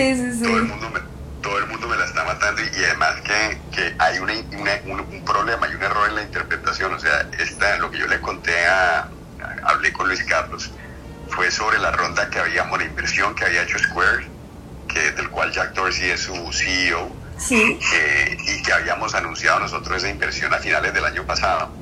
Sí, sí, sí. Todo el mundo me, todo el mundo me la está matando y, y además que, que hay una, una- un, un problema, hay un error en la interpretación. O sea, esta, lo que yo le conté a, a- hablé con Luis Carlos, fue sobre la ronda que habíamos, la inversión que había hecho Square, que, del cual Jack Dorsey es su CEO, Sí. eh, y que habíamos anunciado nosotros esa inversión a finales del año pasado.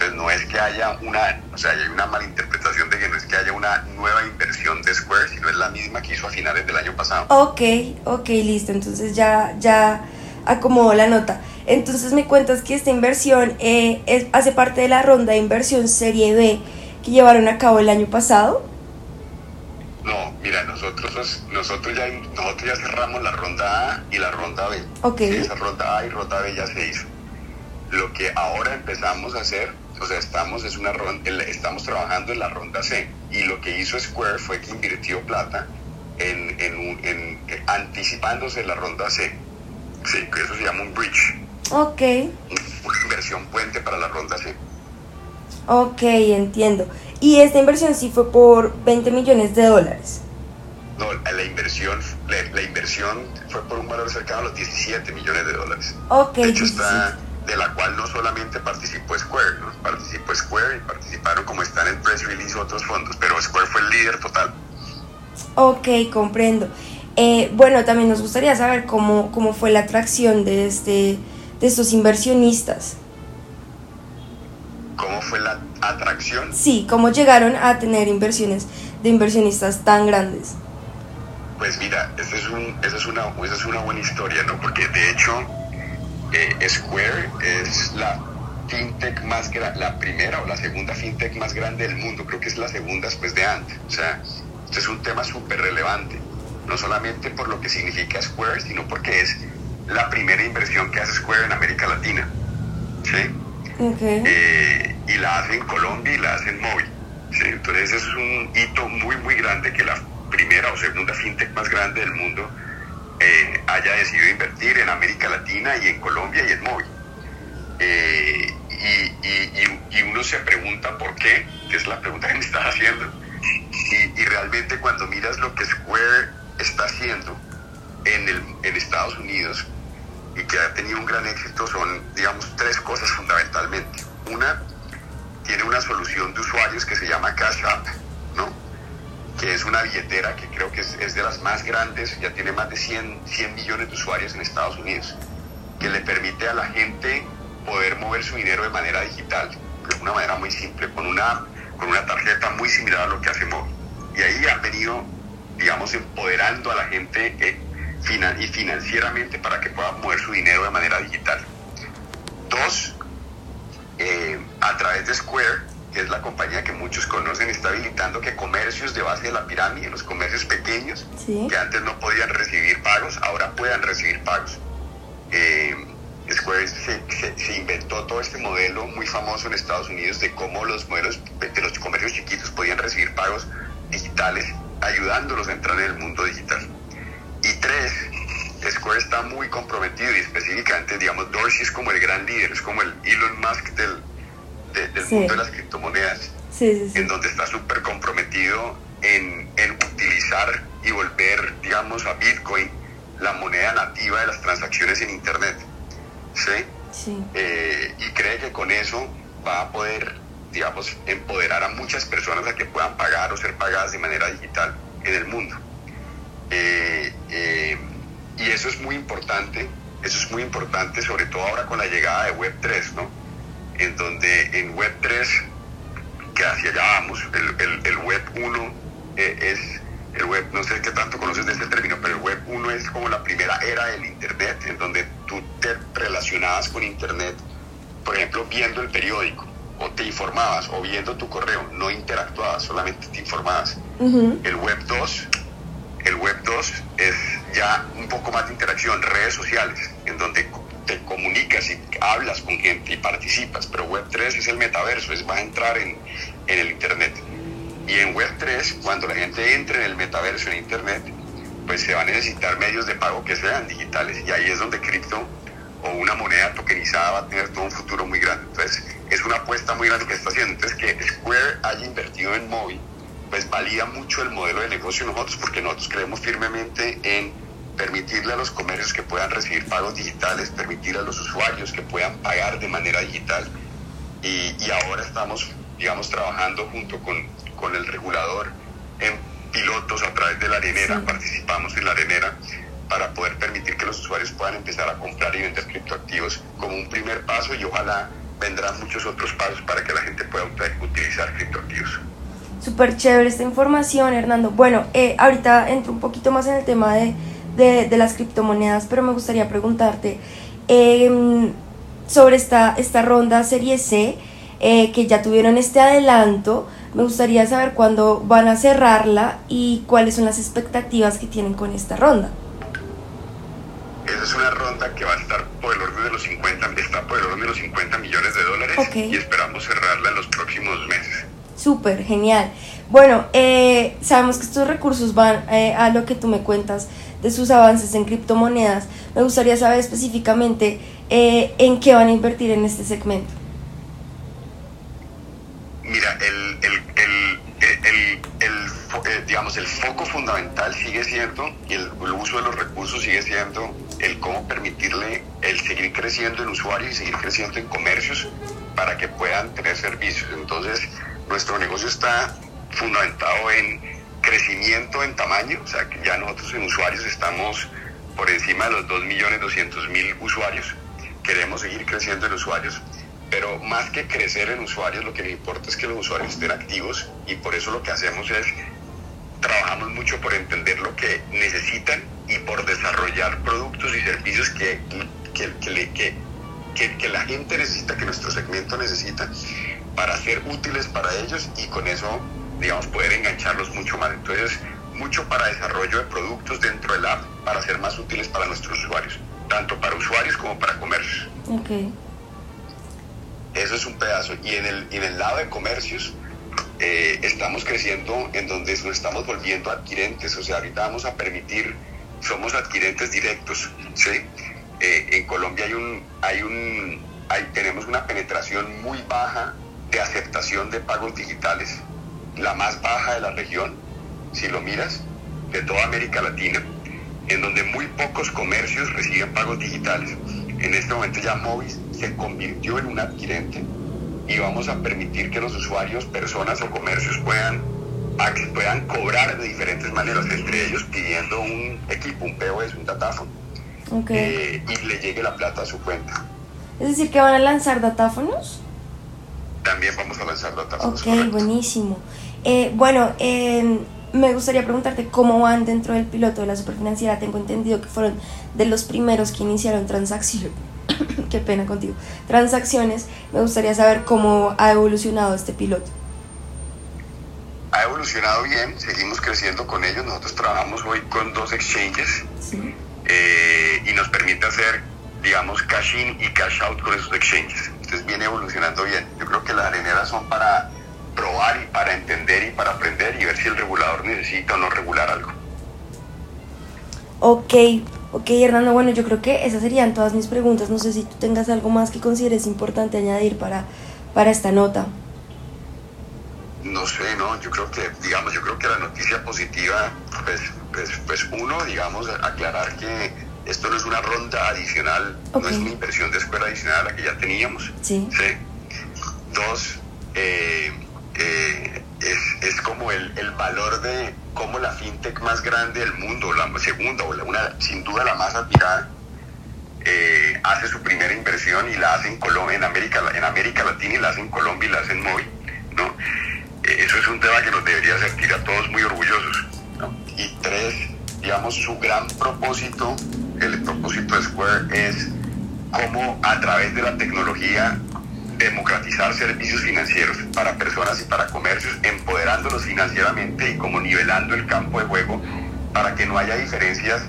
Entonces no es que haya una, o sea, hay una malinterpretación de que no es que haya una nueva inversión de Square, sino es la misma que hizo a finales del año pasado. Ok, ok, listo. Entonces ya, ya acomodo la nota. Entonces me cuentas que esta inversión eh, es- hace parte de la ronda de inversión Serie B que llevaron a cabo el año pasado. No, mira, nosotros, nosotros, ya, nosotros ya cerramos la ronda A y la ronda B. Ok. Sí, esa ronda A y ronda B ya se hizo. Lo que ahora empezamos a hacer, o sea, estamos, es una ronda, estamos trabajando en la ronda C. Y lo que hizo Square fue que invirtió plata en, en, un- en- eh, anticipándose la ronda C. Sí, que eso se llama un bridge, Ok, una inversión puente para la ronda C. ok, entiendo. Y esta inversión sí fue por 20 millones de dólares. No, la inversión, la, la inversión fue por un valor cercano a los 17 millones de dólares. Ok, De hecho, 17. está, de la cual no solamente participó Square, ¿no? participó Square y participaron como está en el press release otros fondos, pero Square fue el líder total. Ok, comprendo. Eh, bueno, también nos gustaría saber cómo, cómo fue la atracción de, este, de estos inversionistas. ¿Cómo fue la atracción? Sí, cómo llegaron a tener inversiones de inversionistas tan grandes. Pues mira, esa es, un, esa es, una, esa es una buena historia, ¿no? Porque de hecho, eh, Square es la fintech más grande, la primera o la segunda fintech más grande del mundo. Creo que es la segunda después de Ant. O sea, esto es un tema súper relevante. No solamente por lo que significa Square, sino porque es la primera inversión que hace Square en América Latina. ¿Sí? Ok. Eh, y la hace en Colombia y la hace en móvil. ¿sí? Entonces es un hito muy, muy grande que la primera o segunda fintech más grande del mundo eh, haya decidido invertir en América Latina y en Colombia y en móvil. Eh, y, uno se pregunta por qué, que es la pregunta que me estás haciendo. Y, y realmente cuando miras lo que Square está haciendo en, el, en Estados Unidos, y que ha tenido un gran éxito son, digamos, tres cosas fundamentalmente. Una, tiene una solución de usuarios que se llama Cash App. Que es una billetera que creo que es, es de las más grandes, ya tiene más de 100, 100 millones de usuarios en Estados Unidos, que le permite a la gente poder mover su dinero de manera digital, de una manera muy simple, con una, con una tarjeta muy similar a lo que hace Móvil. Y ahí han venido, digamos, empoderando a la gente eh, y financieramente para que pueda mover su dinero de manera digital. Dos, eh, a través de Square, que es la compañía que muchos conocen, está habilitando que comercios de base de la pirámide, los comercios pequeños, Sí. que antes no podían recibir pagos, ahora puedan recibir pagos. Eh, Square se, se- se inventó todo este modelo muy famoso en Estados Unidos de cómo los modelos de los comercios chiquitos podían recibir pagos digitales, ayudándolos a entrar en el mundo digital. Y tres, Square está muy comprometido y específicamente, digamos, Dorsey es como el gran líder, es como el Elon Musk del, de- del Sí. mundo de las criptomonedas Sí, en donde está súper comprometido en, en utilizar y volver, digamos, a Bitcoin la moneda nativa de las transacciones en Internet. ¿Sí? Sí. Eh, y cree que con eso va a poder, digamos, empoderar a muchas personas a que puedan pagar o ser pagadas de manera digital en el mundo. Eh, eh, y eso es muy importante, eso es muy importante, sobre todo ahora con la llegada de Web3, ¿no? En donde en Web3 que hacia allá vamos. El, el- el web 1 eh, es el web, no sé qué tanto conoces de ese término, pero el web 1 es como la primera era del Internet, en donde tú te relacionabas con Internet, por ejemplo, viendo el periódico, o te informabas, o viendo tu correo, no interactuabas, solamente te informabas. Ujú. El web 2, el web 2 es ya un poco más de interacción, redes sociales, en donde hablas con gente y participas, pero web 3 es el metaverso, es va a entrar en, en el internet. Y en web 3, cuando la gente entre en el metaverso en internet, pues se va a necesitar medios de pago que sean digitales y ahí es donde cripto o una moneda tokenizada va a tener todo un futuro muy grande. Entonces, es una apuesta muy grande que está haciendo. Entonces, que Square haya invertido en móvil, pues valida mucho el modelo de negocio de nosotros, porque nosotros creemos firmemente en permitirle a los comercios que puedan recibir pagos digitales, permitir a los usuarios que puedan pagar de manera digital. Y, y ahora estamos, digamos, trabajando junto con, con, el regulador en pilotos a través de la arenera, participamos en la arenera para poder permitir que los usuarios puedan empezar a comprar y vender criptoactivos como un primer paso y ojalá vendrán muchos otros pasos para que la gente pueda utilizar criptoactivos. Súper chévere esta información, Hernando. Bueno, eh, ahorita entro un poquito más en el tema de, de, las criptomonedas, pero me gustaría preguntarte em, sobre esta, esta ronda Serie C, eh, que ya tuvieron este adelanto. Me gustaría saber cuándo van a cerrarla y cuáles son las expectativas que tienen con esta ronda. Esa es una ronda que va a estar por el orden de los 50, está por el orden de los 50 millones de dólares y esperamos cerrarla en los próximos meses. Súper, genial. Bueno, eh, sabemos que estos recursos van eh, a lo que tú me cuentas de sus avances en criptomonedas. Me gustaría saber específicamente eh, en qué van a invertir en este segmento. Mira, el, el, digamos, el foco fundamental sigue siendo, y el, uso de los recursos sigue siendo el cómo permitirle el seguir creciendo en usuarios y seguir creciendo en comercios para que puedan tener servicios. Entonces, nuestro negocio está fundamentado en crecimiento en tamaño, o sea que ya nosotros en usuarios estamos por encima de los 2.200.000 usuarios. Queremos seguir creciendo en usuarios, pero más que crecer en usuarios, lo que nos importa es que los usuarios estén activos y por eso lo que hacemos es trabajamos mucho por entender lo que necesitan y por desarrollar productos y servicios que, que, que, que la gente necesita, que nuestro segmento necesita para ser útiles para ellos y con eso, digamos, poder engancharlos mucho más. Entonces, mucho para desarrollo de productos dentro del app para ser más útiles para nuestros usuarios, tanto para usuarios como para comercios. Okay. Eso es un pedazo. Y en el, en el lado de comercios, eh, estamos creciendo en donde nos estamos volviendo adquirentes. O sea, ahorita vamos a permitir, somos adquirentes directos. ¿sí? Eh, en Colombia hay un, hay un, hay, tenemos una penetración muy baja de aceptación de pagos digitales, la más baja de la región, si lo miras, de toda América Latina, en donde muy pocos comercios reciben pagos digitales. En este momento ya Movis se convirtió en un adquirente y vamos a permitir que los usuarios, personas o comercios puedan, puedan cobrar de diferentes maneras, entre ellos pidiendo un equipo, un POS, un datáfono, eh, y le llegue la plata a su cuenta. Es decir, que van a lanzar datáfonos. También vamos a lanzar datáfonos. Ok, buenísimo. Eh, bueno, em, me gustaría preguntarte cómo van dentro del piloto de la superfinanciera. Tengo entendido que fueron de los primeros que iniciaron transacciones. Qué pena contigo. Transacciones. Me gustaría saber cómo ha evolucionado este piloto. Ha evolucionado bien, seguimos creciendo con ellos. Nosotros trabajamos hoy con dos exchanges eh, y nos permite hacer, digamos, cash in y cash out con esos exchanges. Entonces viene evolucionando bien. Yo creo que las areneras son para probar y para entender y para aprender y ver si el regulador necesita o no regular algo. Ok, ok Hernando, bueno, yo creo que esas serían todas mis preguntas. No sé si tú tengas algo más que consideres importante añadir para, para esta nota. No sé, no, yo creo que, digamos, yo creo que la noticia positiva, pues, pues, pues uno, digamos, aclarar que esto no es una ronda adicional, no es una inversión de escuela adicional a la que ya teníamos. Sí. ¿sí? Dos, eh, eh, es, es, como el, el, valor de cómo la fintech más grande del mundo, la segunda o la, una, sin duda la más admirada, eh, hace su primera inversión y la hace en, en, América, en América Latina y la hace en Colombia y la hace en Móvil. ¿no? Eh, eso es un tema que nos debería sentir a todos muy orgullosos. Y tres, digamos, su gran propósito, el propósito de Square es cómo a través de la tecnología democratizar servicios financieros para personas y para comercios, empoderándolos financieramente y como nivelando el campo de juego para que no haya diferencias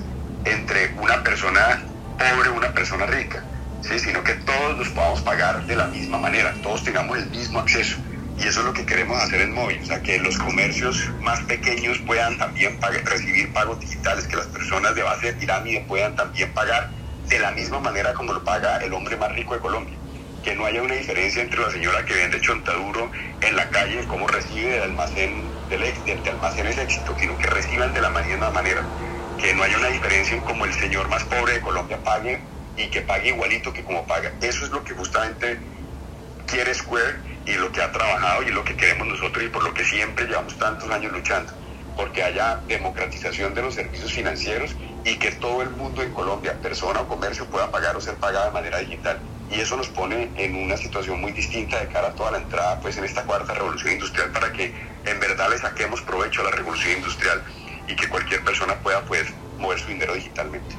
entre una persona pobre y una persona rica, ¿sí? sino que todos los podamos pagar de la misma manera, todos tengamos el mismo acceso. Y eso es lo que queremos hacer en móvil, o sea, que los comercios más pequeños puedan también recibir pagos digitales, que las personas de base de pirámide puedan también pagar de la misma manera como lo paga el hombre más rico de Colombia que no haya una diferencia entre la señora que vende chontaduro en la calle, cómo recibe del almacén del, del almacén ese éxito, sino que reciban de la misma manera, que no haya una diferencia en cómo el señor más pobre de Colombia pague y que pague igualito que como paga. Eso es lo que justamente quiere Square y lo que ha trabajado y lo que queremos nosotros y por lo que siempre llevamos tantos años luchando, porque haya democratización de los servicios financieros y que todo el mundo en Colombia, persona o comercio, pueda pagar o ser pagada de manera digital. Y eso nos pone en una situación muy distinta de cara a toda la entrada pues, en esta cuarta revolución industrial para que en verdad le saquemos provecho a la revolución industrial y que cualquier persona pueda pues, mover su dinero digitalmente.